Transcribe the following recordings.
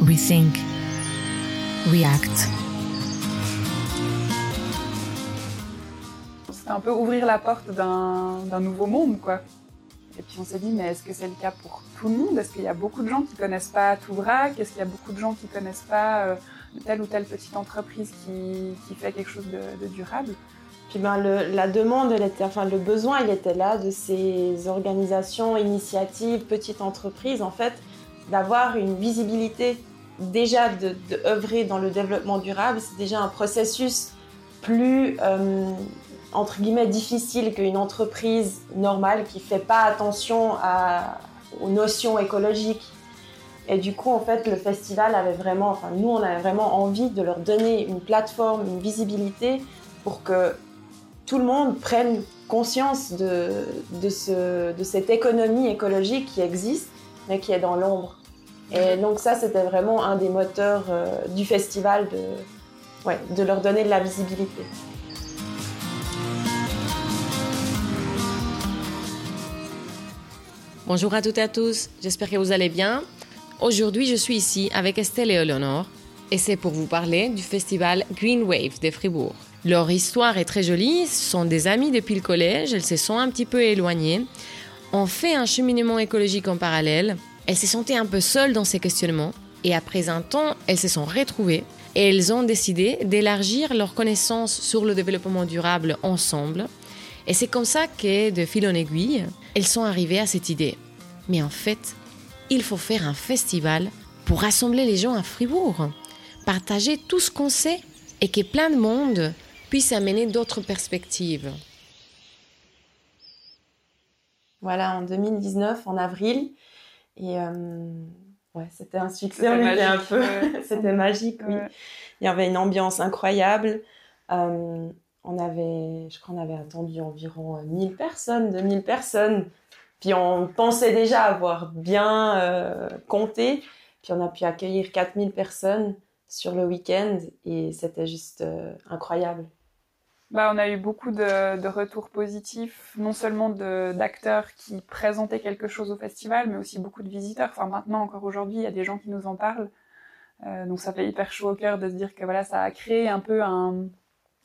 rethink, react. C'était un peu ouvrir la porte d'un nouveau monde, quoi. Et puis on s'est dit, mais est-ce que c'est le cas pour tout le monde? Est-ce qu'il y a beaucoup de gens qui connaissent pas tout vrac Est-ce qu'il y a beaucoup de gens qui connaissent pas euh, telle ou telle petite entreprise qui, qui fait quelque chose de, de durable? Puis ben, le, la demande, elle était, enfin le besoin, il était là de ces organisations, initiatives, petites entreprises, en fait, d'avoir une visibilité. Déjà, de, œuvrer dans le développement durable, c'est déjà un processus plus, euh, entre guillemets, difficile qu'une entreprise normale qui fait pas attention aux notions écologiques. Et du coup, en fait, le festival avait vraiment, enfin, nous, on avait vraiment envie de leur donner une plateforme, une visibilité pour que tout le monde prenne conscience de, ce, de cette économie écologique qui existe, mais qui est dans l'ombre. Et donc ça, c'était vraiment un des moteurs euh, du festival, de, de leur donner de la visibilité. Bonjour à toutes et à tous, j'espère que vous allez bien. Aujourd'hui, je suis ici avec Estelle et Eleonore, et c'est pour vous parler du festival Green Wave de Fribourg. Leur histoire est très jolie, ce sont des amis depuis le collège, elles se sont un petit peu éloignées, ont fait un cheminement écologique en parallèle, elles se sentaient un peu seules dans ces questionnements, et après un temps, elles se sont retrouvées et elles ont décidé d'élargir leurs connaissances sur le développement durable ensemble. Et c'est comme ça que, de fil en aiguille, elles sont arrivées à cette idée. Mais en fait, il faut faire un festival pour rassembler les gens à Fribourg, partager tout ce qu'on sait et que plein de monde puisse amener d'autres perspectives. Voilà, en 2019, en avril, et euh, ouais, c'était un succès, un peu, c'était magique, oui. Il y avait une ambiance incroyable. Euh, on avait, je crois, on avait attendu environ 1000 personnes, 2000 personnes. Puis on pensait déjà avoir bien euh, compté. Puis on a pu accueillir 4000 personnes sur le week-end et c'était juste euh, incroyable. Bah, on a eu beaucoup de, retours positifs, non seulement d'acteurs qui présentaient quelque chose au festival, mais aussi beaucoup de visiteurs. Enfin, maintenant, encore aujourd'hui, il y a des gens qui nous en parlent. Euh, donc, ça fait hyper chaud au cœur de se dire que voilà, ça a créé un peu un,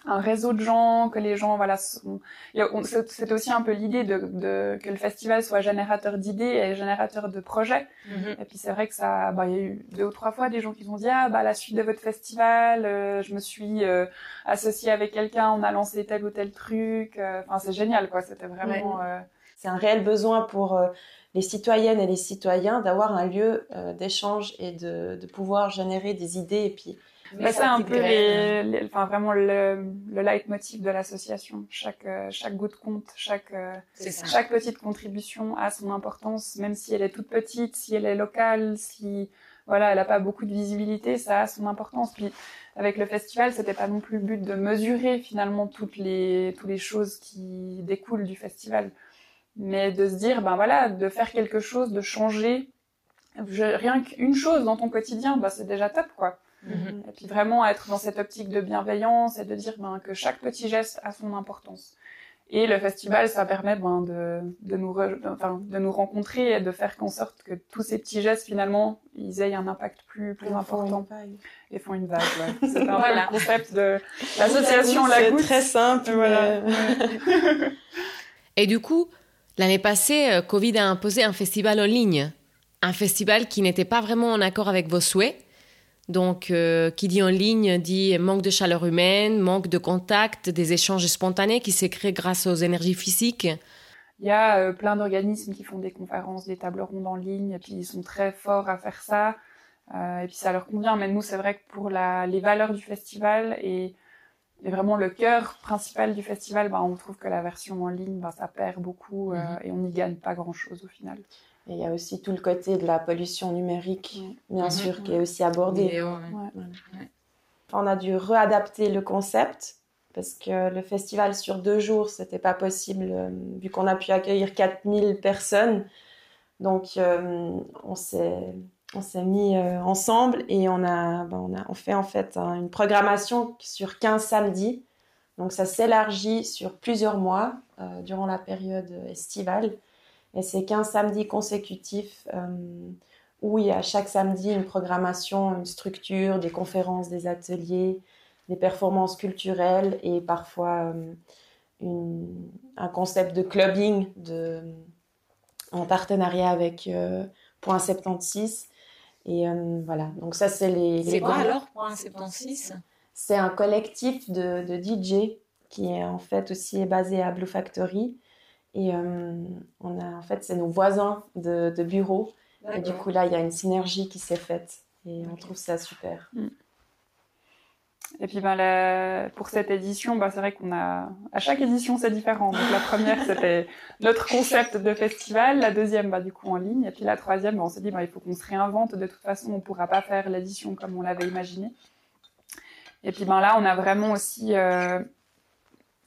un réseau de gens, que les gens, voilà, c'est aussi un peu l'idée de, de, que le festival soit générateur d'idées et générateur de projets. Mm -hmm. Et puis c'est vrai que ça, bah, il y a eu deux ou trois fois des gens qui ont dit ah bah à la suite de votre festival, euh, je me suis euh, associée avec quelqu'un, on a lancé tel ou tel truc. Euh, enfin c'est génial quoi, c'était vraiment. Ouais. C'est un réel besoin pour les citoyennes et les citoyens d'avoir un lieu d'échange et de, de pouvoir générer des idées et puis bah, c'est un peu les, les, enfin vraiment le, le leitmotiv de l'association. Chaque euh, chaque goutte compte, chaque euh, chaque petite contribution a son importance, même si elle est toute petite, si elle est locale, si voilà, elle a pas beaucoup de visibilité, ça a son importance. Puis avec le festival, c'était pas non plus le but de mesurer finalement toutes les toutes les choses qui découlent du festival, mais de se dire ben voilà, de faire quelque chose, de changer je, rien qu'une chose dans ton quotidien, bah c'est déjà top quoi. Mmh. Et puis vraiment être dans cette optique de bienveillance et de dire ben, que chaque petit geste a son importance. Et le festival, ça permet ben, de, de, nous re... enfin, de nous rencontrer et de faire qu'en sorte que tous ces petits gestes, finalement, ils aient un impact plus, plus et important. Font et font une vague, ouais. C'est un voilà. peu le concept de l'association La Goutte. C'est très simple. Voilà. Mais... et du coup, l'année passée, euh, Covid a imposé un festival en ligne. Un festival qui n'était pas vraiment en accord avec vos souhaits. Donc, euh, qui dit en ligne dit manque de chaleur humaine, manque de contact, des échanges spontanés qui se créent grâce aux énergies physiques. Il y a euh, plein d'organismes qui font des conférences, des tables rondes en ligne, et puis ils sont très forts à faire ça, euh, et puis ça leur convient. Mais nous, c'est vrai que pour la, les valeurs du festival et, et vraiment le cœur principal du festival, bah, on trouve que la version en ligne, bah, ça perd beaucoup -hmm. et on n'y gagne pas grand-chose au final. Et il y a aussi tout le côté de la pollution numérique, bien mmh. sûr, mmh. qui est aussi abordé. Vidéo, ouais. Ouais. Enfin, on a dû réadapter le concept parce que le festival sur deux jours, c'était pas possible euh, vu qu'on a pu accueillir 4000 personnes. Donc, euh, on s'est on s'est mis euh, ensemble et on a, ben, on a on fait en fait hein, une programmation sur 15 samedis. Donc, ça s'élargit sur plusieurs mois durant la période estivale. Et c'est 15 samedis consécutifs euh, où il y a chaque samedi une programmation, une structure, des conférences, des ateliers, des performances culturelles et parfois un concept de clubbing de, en partenariat avec Point 76. Et voilà, donc ça c'est les... C'est quoi alors Point 76 C'est un collectif de, de DJ qui est en fait aussi basé à Blue Factory. Et on a en fait, c'est nos voisins de, de bureau. Et du coup, là, il y a une synergie qui s'est faite. Et on trouve ça super. Mm. Et puis ben, pour cette édition, ben, c'est vrai qu'on a à chaque édition c'est différent. Donc la première c'était notre concept de festival, la deuxième bah, du coup en ligne, et puis la troisième ben, on s'est dit ben, il faut qu'on se réinvente. De toute façon on pourra pas faire l'édition comme on l'avait imaginé. Et puis ben là on a vraiment aussi euh,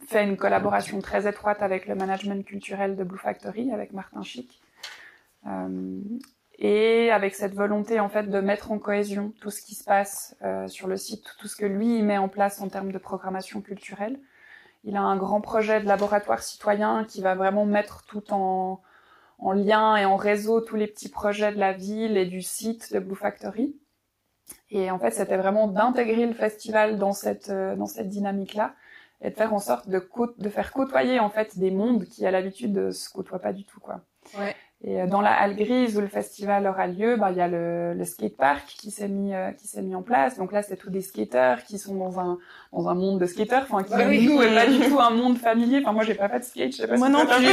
fait une collaboration très étroite avec le management culturel de Blue Factory, avec Martin Chic. Euh, et avec cette volonté en fait de mettre en cohésion tout ce qui se passe euh, sur le site, tout ce que lui met en place en termes de programmation culturelle. Il a un grand projet de laboratoire citoyen qui va vraiment mettre tout en, en lien et en réseau tous les petits projets de la ville et du site de Blue Factory. Et en fait, c'était vraiment d'intégrer le festival dans cette euh, dans cette dynamique-là et de faire en sorte de, de faire côtoyer en fait des mondes qui à l'habitude ne se côtoient pas du tout quoi. Ouais. Et euh, dans la halle grise où le festival aura lieu, bah, il y a le, le skatepark qui s'est mis euh, qui s'est mis en place. Donc là, c'est tous des skateurs qui sont dans un dans un monde de skateurs, enfin qui oui, nous est pas du tout un monde familier. Enfin moi, j'ai pas fait de skate, je sais pas moi non plus.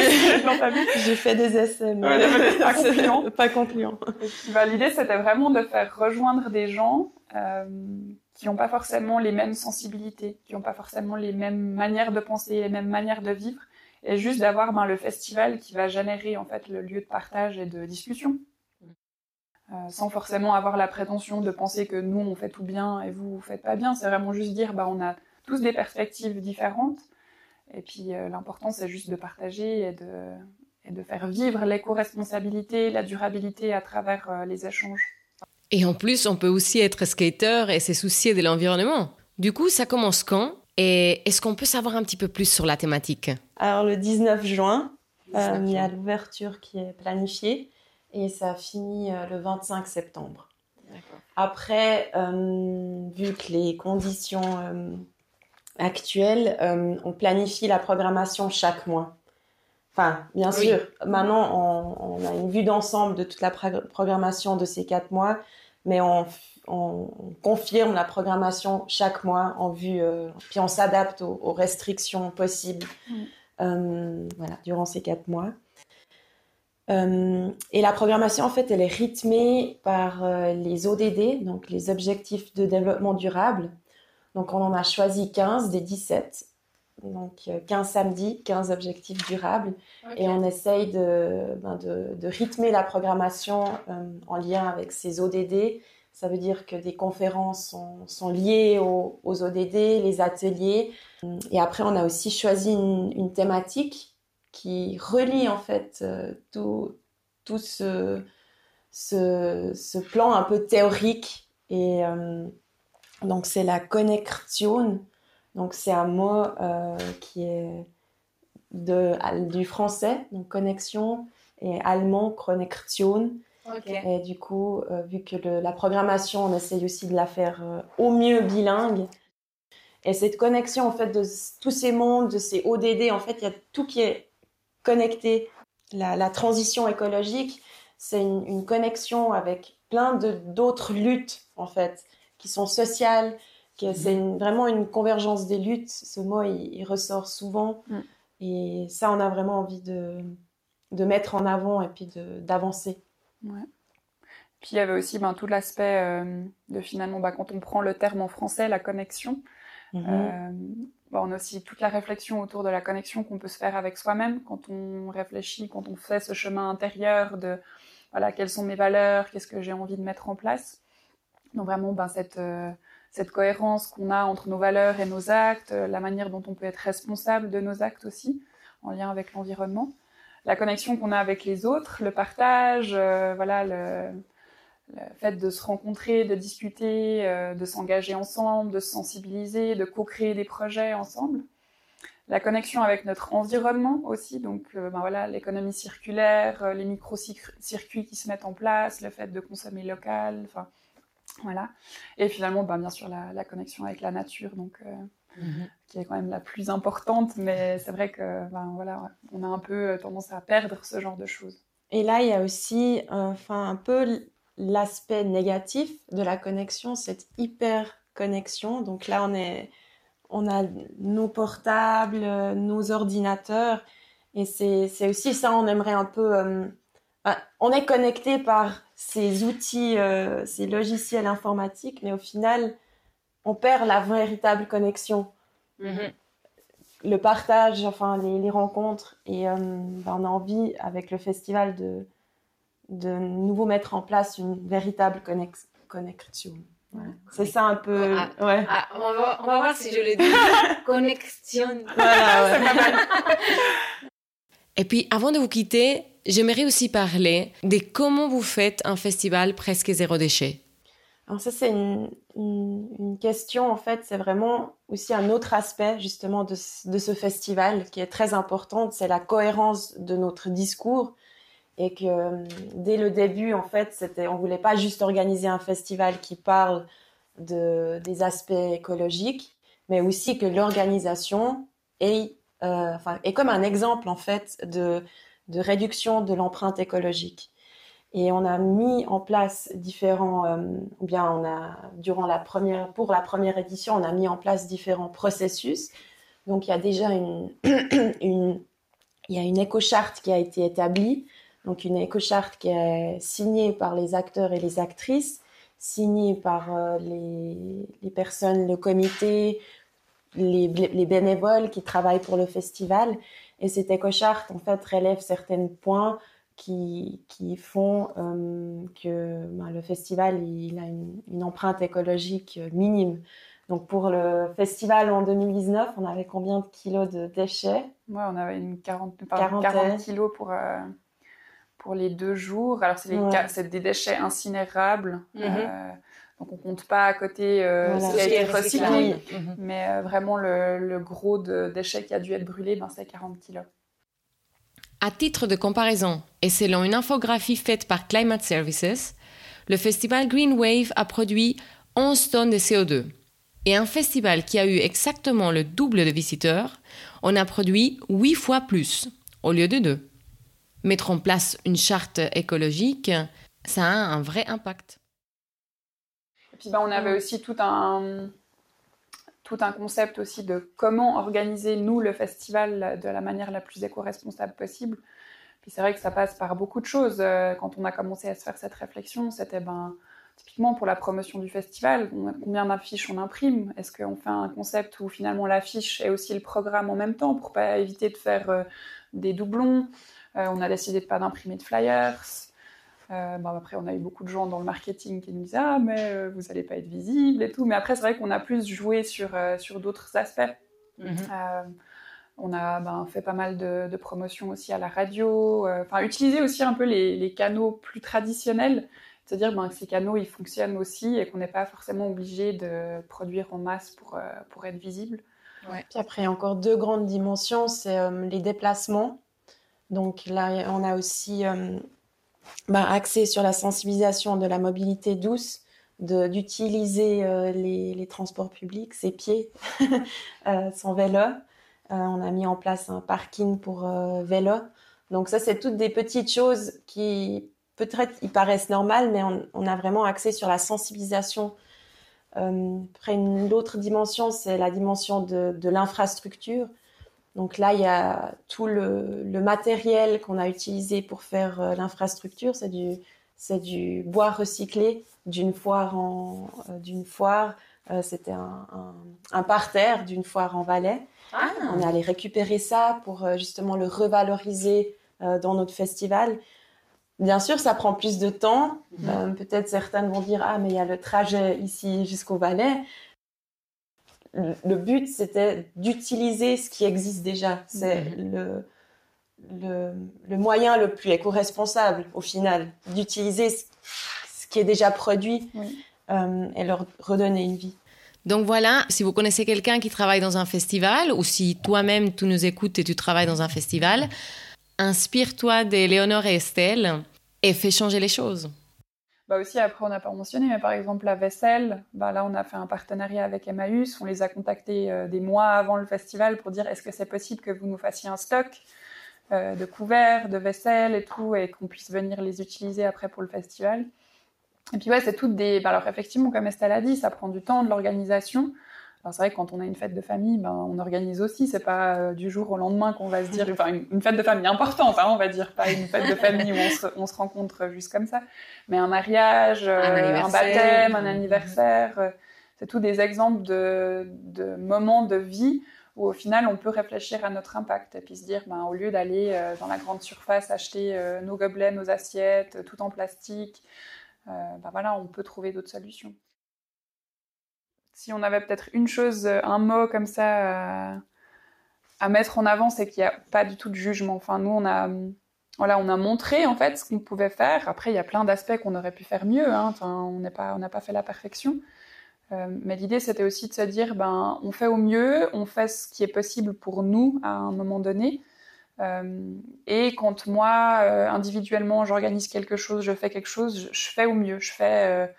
j'ai fait des essais, mais pas concluants. pas concluant. Bah, l'idée, c'était vraiment de faire rejoindre des gens. Euh, qui n'ont pas forcément les mêmes sensibilités, qui n'ont pas forcément les mêmes manières de penser, les mêmes manières de vivre, et juste d'avoir ben, le festival qui va générer en fait le lieu de partage et de discussion, euh, sans forcément avoir la prétention de penser que nous on fait tout bien et vous vous faites pas bien. C'est vraiment juste dire bah on a tous des perspectives différentes, et puis euh, l'important c'est juste de partager et de et de faire vivre l'éco-responsabilité, la durabilité à travers euh, les échanges. Et en plus, on peut aussi être skater et se soucier de l'environnement. Du coup, ça commence quand? Et est-ce qu'on peut savoir un petit peu plus sur la thématique? Alors le 19 juin, euh, il y a l'ouverture qui est planifiée et ça finit euh, le 25 septembre. Après, euh, vu que les conditions actuelles, on planifie la programmation chaque mois. Enfin, bien sûr, maintenant on, on, a une vue d'ensemble de toute la programmation de ces quatre mois, mais on on, confirme la programmation chaque mois en vue, euh, puis on s'adapte aux, restrictions possibles mm. euh, voilà, durant ces quatre mois. Euh, et la programmation, en fait, elle est rythmée par les ODD, donc les objectifs de développement durable. Donc, on en a choisi 15 des 17. Donc, 15 samedis, 15 objectifs durables. Et on essaye de, ben, de, de, rythmer la programmation en lien avec ces ODD ça veut dire que des conférences sont, liées aux, ODD, les ateliers. Et après, on a aussi choisi une, thématique qui relie en fait euh, tout, tout ce, ce, plan un peu théorique. Et euh, donc, c'est la connexion. Donc, c'est un mot euh, qui est de, du français, donc connexion, et allemand, connexion. Et du coup, euh, vu que la programmation, on essaye aussi de la faire euh, au mieux bilingue. Et cette connexion, en fait, de tous ces mondes, de ces ODD, en fait, il y a tout qui est connecté. La, transition écologique, c'est une, connexion avec plein d'autres luttes, en fait, qui sont sociales. C'est vraiment une convergence des luttes. Ce mot, il, ressort souvent. Mm. Et ça, on a vraiment envie de, de mettre en avant et puis d'avancer. Ouais. Puis il y avait aussi ben, tout l'aspect euh, de finalement, ben, quand on prend le terme en français, la connexion. Mhm. Euh, ben, on a aussi toute la réflexion autour de la connexion qu'on peut se faire avec soi-même quand on réfléchit, quand on fait ce chemin intérieur de voilà quelles sont mes valeurs, qu'est-ce que j'ai envie de mettre en place. Donc vraiment ben, cette euh, cette cohérence qu'on a entre nos valeurs et nos actes, la manière dont on peut être responsable de nos actes aussi en lien avec l'environnement la connexion qu'on a avec les autres, le partage, euh, voilà, le, fait de se rencontrer, de discuter, euh, de s'engager ensemble, de se sensibiliser, de co-créer des projets ensemble. la connexion avec notre environnement aussi, donc ben voilà l'économie circulaire, les micro-circuits qui se mettent en place, le fait de consommer local, enfin voilà. Et finalement, ben, bien sûr la, connexion avec la nature, donc mhm. qui est quand même la plus importante, mais c'est vrai que ben, voilà, on a un peu tendance à perdre ce genre de choses. Et là, il y a aussi, enfin un peu l'aspect négatif de la connexion, cette hyper connexion. Donc là, on est on a nos portables, nos ordinateurs. Et c'est aussi ça, on aimerait un peu... Euh, on est connecté par ces outils, euh, ces logiciels informatiques, mais au final, on perd la véritable connexion. Mm-hmm. Le partage, enfin les, rencontres. Et euh, ben, on a envie, avec le festival, de, de nouveau mettre en place une véritable connexion. C'est ça un peu. Ah, ouais. Ah, on, va, on, va, voir si je le dis. Connexion. Et puis, avant de vous quitter, j'aimerais aussi parler de comment vous faites un festival presque zéro déchet. Alors ça, c'est une, une, question, en fait, c'est vraiment aussi un autre aspect, justement, de, de ce festival qui est très important, c'est la cohérence de notre discours. Et que euh, dès le début, en fait, c'était, on voulait pas juste organiser un festival qui parle de, des aspects écologiques, mais aussi que l'organisation est, euh, enfin, est comme un exemple, en fait, de, de réduction de l'empreinte écologique. Et on a mis en place différents, euh, ou bien on a, durant la première, pour la première édition, on a mis en place différents processus. Donc il y a déjà une, une il y a une éco-charte qui a été établie donc une éco-charte qui est signée par les acteurs et les actrices, signée par euh, les, les, personnes, le comité, les, les, bénévoles qui travaillent pour le festival. Et cette éco-charte, en fait, relève certains points qui, qui font euh, que ben, le festival il a une, une, empreinte écologique minime. Donc pour le festival en 2019, on avait combien de kilos de déchets? Ouais, on avait une 40, 40 kilos pour, euh, pour les deux jours. Alors, c'est des, déchets incinérables. Mhm. Euh, donc, on compte pas à côté euh, ce qui a été recyclé. Mais euh, vraiment, le, gros de déchets qui a dû être brûlé, ben, c'est 40 kilos. À titre de comparaison, et selon une infographie faite par Climate Services, le festival Green Wave a produit 11 tonnes de CO2. Et un festival qui a eu exactement le double de visiteurs, on a produit 8 fois plus, au lieu de 2 mettre en place une charte écologique, ça a un vrai impact. Et puis ben, on avait aussi tout un, tout un concept aussi de comment organiser, nous, le festival de la manière la plus éco-responsable possible. Puis c'est vrai que ça passe par beaucoup de choses. Euh, quand on a commencé à se faire cette réflexion, c'était ben, typiquement pour la promotion du festival, combien d'affiches on imprime? Est-ce qu'on fait un concept où finalement l'affiche est aussi le programme en même temps pour pas éviter de faire euh, des doublons? Euh, on a décidé de pas d'imprimer de flyers. Euh, après, on a eu beaucoup de gens dans le marketing qui nous disaient ah mais euh, vous allez pas être visible et tout. Mais après, c'est vrai qu'on a plus joué sur sur d'autres aspects. Mhm. on a ben, fait pas mal de, de promotions aussi à la radio. Enfin, utiliser aussi un peu les, canaux plus traditionnels. C'est-à-dire ben, que ces canaux, ils fonctionnent aussi et qu'on n'est pas forcément obligé de produire en masse pour, pour être visible. Puis après, il y a encore deux grandes dimensions, c'est les déplacements. Donc là, on a aussi euh, bah, axé sur la sensibilisation de la mobilité douce, d'utiliser euh, les, transports publics, ses pieds, euh, son vélo. on a mis en place un parking pour vélo. Donc ça, c'est toutes des petites choses qui peut-être ils paraissent normales, mais on, a vraiment axé sur la sensibilisation. après, une autre dimension, c'est la dimension de l'infrastructure. Donc là, il y a tout le, matériel qu'on a utilisé pour faire euh, l'infrastructure, c'est du, c'est du bois recyclé d'une foire en, euh, d'une foire. Euh, c'était un, un, parterre d'une foire en Valais. Ah. On est allé récupérer ça pour justement le revaloriser dans notre festival. Bien sûr, ça prend plus de temps. Mhm. Peut-être certaines vont dire ah mais il y a le trajet ici jusqu'au Valais le but, c'était d'utiliser ce qui existe déjà. C'est mhm. le, le, moyen le plus éco-responsable, au final, d'utiliser ce, qui est déjà produit euh, et leur redonner une vie. Donc voilà, si vous connaissez quelqu'un qui travaille dans un festival ou si toi-même tu nous écoutes et tu travailles dans un festival, inspire-toi d'Éléonore et Estelle et fais changer les choses. Bah aussi, après, on n'a pas mentionné, mais par exemple, la vaisselle, bah là, on a fait un partenariat avec Emmaüs. On les a contactés euh, des mois avant le festival pour dire est-ce que c'est possible que vous nous fassiez un stock euh, de couverts, de vaisselle et tout, et qu'on puisse venir les utiliser après pour le festival. Et puis, ouais, c'est toutes des. Bah, alors, effectivement, comme Estelle a dit, ça prend du temps, de l'organisation. C'est vrai que quand on a une fête de famille, ben, on organise aussi. C'est pas euh, du jour au lendemain qu'on va se dire, enfin une, fête de famille importante, hein, on va dire, pas une fête de famille où on se, on se rencontre juste comme ça, mais un mariage, un, euh, baptême, un anniversaire. Euh, c'est tous des exemples de, de, moments de vie où au final on peut réfléchir à notre impact et puis se dire, ben, au lieu d'aller dans la grande surface acheter nos gobelets, nos assiettes, tout en plastique, ben voilà, on peut trouver d'autres solutions si on avait peut-être une chose, euh, un mot comme ça euh, à, mettre en avant, c'est qu'il n'y a pas du tout de jugement. Enfin, nous, on a, voilà, on a montré en fait ce qu'on pouvait faire. Après, il y a plein d'aspects qu'on aurait pu faire mieux. Hein. Enfin, on n'a pas, pas fait la perfection. Euh, mais l'idée, c'était aussi de se dire, ben, on fait au mieux, on fait ce qui est possible pour nous à un moment donné. et quand moi, individuellement, j'organise quelque chose, je fais quelque chose, je, je, fais au mieux. Je fais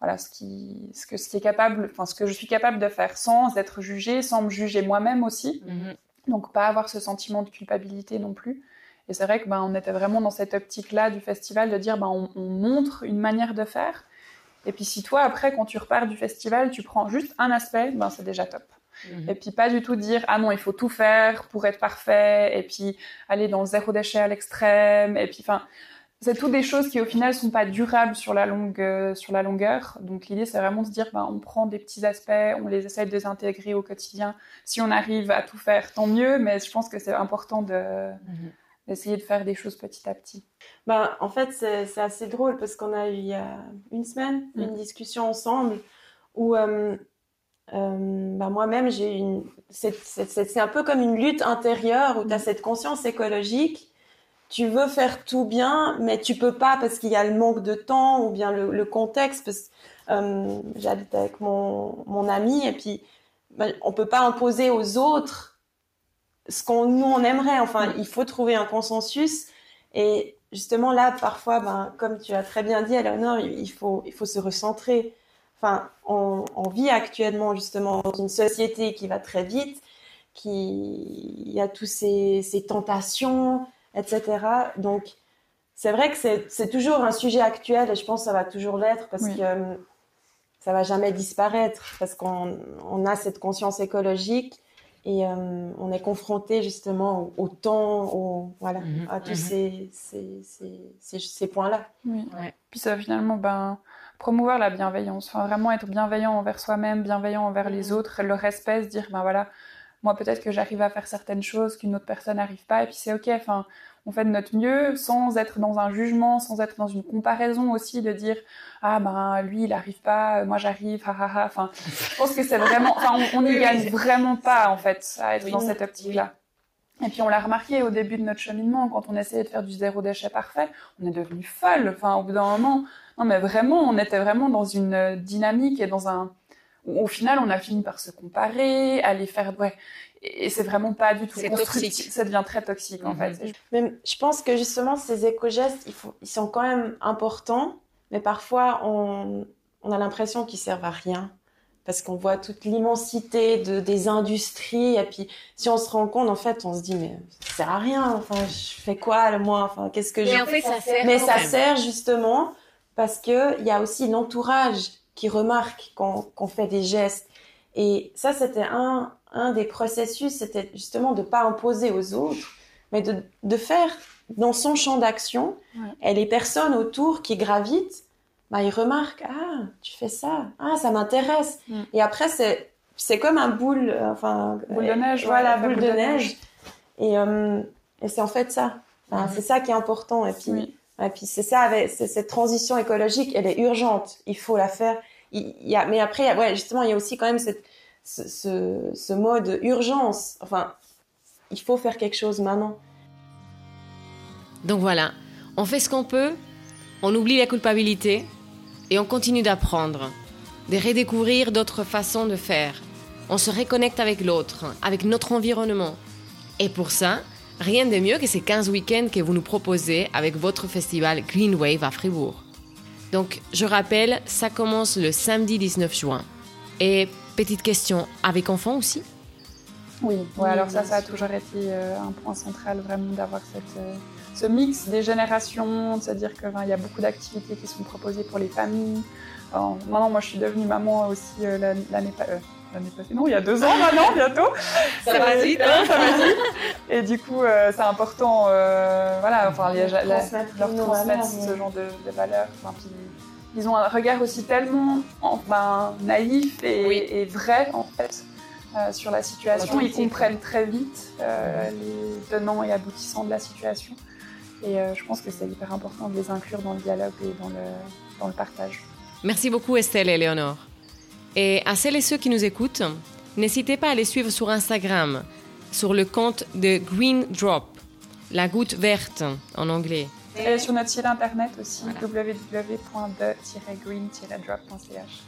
voilà ce qui ce que ce qui est capable enfin ce que je suis capable de faire sans être jugée sans me juger moi-même aussi. Mhm. donc pas avoir ce sentiment de culpabilité non plus. Et c'est vrai que ben on était vraiment dans cette optique là du festival de dire ben on, montre une manière de faire. Et puis si toi après quand tu repars du festival tu prends juste un aspect ben c'est déjà top. Mhm. Et puis pas du tout dire ah non il faut tout faire pour être parfait. Et puis aller dans le zéro déchet à l'extrême. Et puis enfin c'est toutes des choses qui au final sont pas durables sur la longue euh, sur la longueur. Donc l'idée c'est vraiment de se dire ben, on prend des petits aspects, on les essaie de les intégrer au quotidien. Si on arrive à tout faire, tant mieux. Mais je pense que c'est important de mhm. d'essayer de faire des choses petit à petit. Ben, en fait c'est assez drôle parce qu'on a eu il y a une semaine mm. une discussion ensemble où euh, euh, ben, moi-même j'ai une c'est un peu comme une lutte intérieure où tu as mm. cette conscience écologique tu veux faire tout bien, mais tu peux pas parce qu'il y a le manque de temps ou bien le, contexte. Parce euh, j'habite avec mon, mon ami et puis ben, on peut pas imposer aux autres ce qu'on nous on aimerait. Enfin, il faut trouver un consensus et justement là, parfois, ben, comme tu as très bien dit, Eleonore, il faut il faut se recentrer. Enfin, on, on vit actuellement justement dans une société qui va très vite, qui il y a tous ces, ces tentations etc. Donc, c'est vrai que c'est toujours un sujet actuel et je pense que ça va toujours l'être parce que euh, ça va jamais disparaître parce qu'on a cette conscience écologique et euh, on est confronté justement au, temps, voilà, mhm. à tous mhm. ces, ces, points-là. Oui. Puis ça finalement, ben, promouvoir la bienveillance, enfin, vraiment être bienveillant envers soi-même, bienveillant envers les mhm. autres, le respect, se dire, ben voilà, moi peut-être que j'arrive à faire certaines choses qu'une autre personne n'arrive pas et puis c'est ok enfin on fait de notre mieux sans être dans un jugement sans être dans une comparaison aussi de dire ah ben lui il arrive pas moi j'arrive ha ha ha enfin je pense que c'est vraiment enfin on n'y gagne vraiment pas en fait à être dans cette optique là et puis on l'a remarqué au début de notre cheminement, quand on essayait de faire du zéro déchet parfait, on est devenu folle. Enfin, au bout d'un moment, non mais vraiment, on était vraiment dans une dynamique et dans un, au final, on a fini par se comparer, aller faire, ouais, et c'est vraiment pas du tout toxique. Ça devient très toxique en fait. Mhm. Mais je pense que justement ces éco-gestes, ils, sont quand même importants, mais parfois on, on a l'impression qu'ils servent à rien parce qu'on voit toute l'immensité de, des industries et puis si on se rend compte en fait on se dit mais ça sert à rien enfin je fais quoi le moi enfin qu'est-ce que mais en fait ça sert mais ça sert justement parce que il y a aussi l'entourage qui remarque qu'on fait des gestes. Et ça, c'était un, un des processus, c'était justement de pas imposer aux autres, mais de, de faire dans son champ d'action, et les personnes autour qui gravitent, bah, ils remarquent, ah, tu fais ça, ah, ça m'intéresse. Mm. Et après, c'est, c'est comme un boule, euh, enfin, boule de neige, voilà, boule, de, neige. Et, euh, et c'est en fait ça. Mm. C'est ça qui est important. Et puis, et puis c'est ça, cette transition écologique, elle est urgente. Il faut la faire. Mais après, justement, il y a aussi quand même ce, ce, ce mode urgence. Enfin, il faut faire quelque chose maintenant. Donc voilà, on fait ce qu'on peut, on oublie la culpabilité et on continue d'apprendre. de redécouvrir d'autres façons de faire. On se reconnecte avec l'autre, avec notre environnement. Et pour ça, rien de mieux que ces 15 week-ends que vous nous proposez avec votre festival Green Wave à Fribourg. Donc, je rappelle, ça commence le samedi 19 juin. Et petite question, avec enfants aussi? Oui, alors ça, ça a toujours été euh, un point central vraiment d'avoir cette, euh, ce mix des générations, c'est-à-dire qu'il y a beaucoup d'activités qui sont proposées pour les familles. maintenant, moi, je suis devenue maman aussi euh, l'année passée non, il y a deux ans maintenant, bientôt. ça va vite, hein. ça va vite. Et du coup, euh, c'est important, euh, voilà, enfin, leur transmettre ce genre de, valeurs. ils ont un regard aussi tellement enfin, naïf et, vrai, en fait, euh, sur la situation. Ils comprennent très vite les tenants et aboutissants de la situation. Et je pense que c'est hyper important de les inclure dans le dialogue et dans le, dans le partage. Merci beaucoup Estelle et Léonore. Et à celles et ceux qui nous écoutent, n'hésitez pas à les suivre sur Instagram, sur le compte de Green Drop, la goutte verte en anglais. Et sur notre site internet aussi, www.de-green-drop.ch.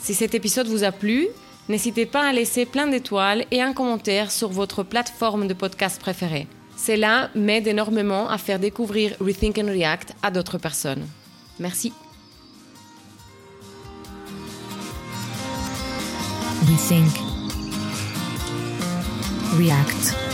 Si cet épisode vous a plu, n'hésitez pas à laisser plein d'étoiles et un commentaire sur votre plateforme de podcast préférée. Cela m'aide énormément à faire découvrir Rethink and React à d'autres personnes. Merci. Rethink, react.